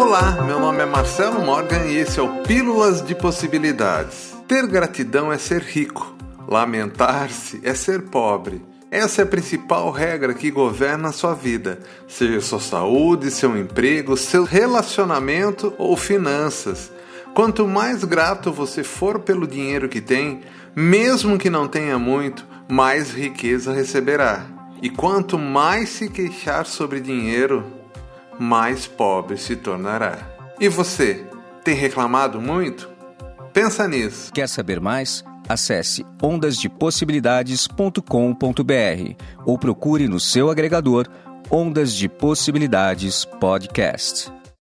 Olá, meu nome é Marcelo Morgan e esse é o Pílulas de Possibilidades. Ter gratidão é ser rico, lamentar-se é ser pobre. Essa é a principal regra que governa a sua vida, seja sua saúde, seu emprego, seu relacionamento ou finanças. Quanto mais grato você for pelo dinheiro que tem, mesmo que não tenha muito, mais riqueza receberá. E quanto mais se queixar sobre dinheiro, mais pobre se tornará. E você, tem reclamado muito? Pensa nisso. Quer saber mais? Acesse ondasdepossibilidades.com.br ou procure no seu agregador Ondas de Possibilidades Podcast.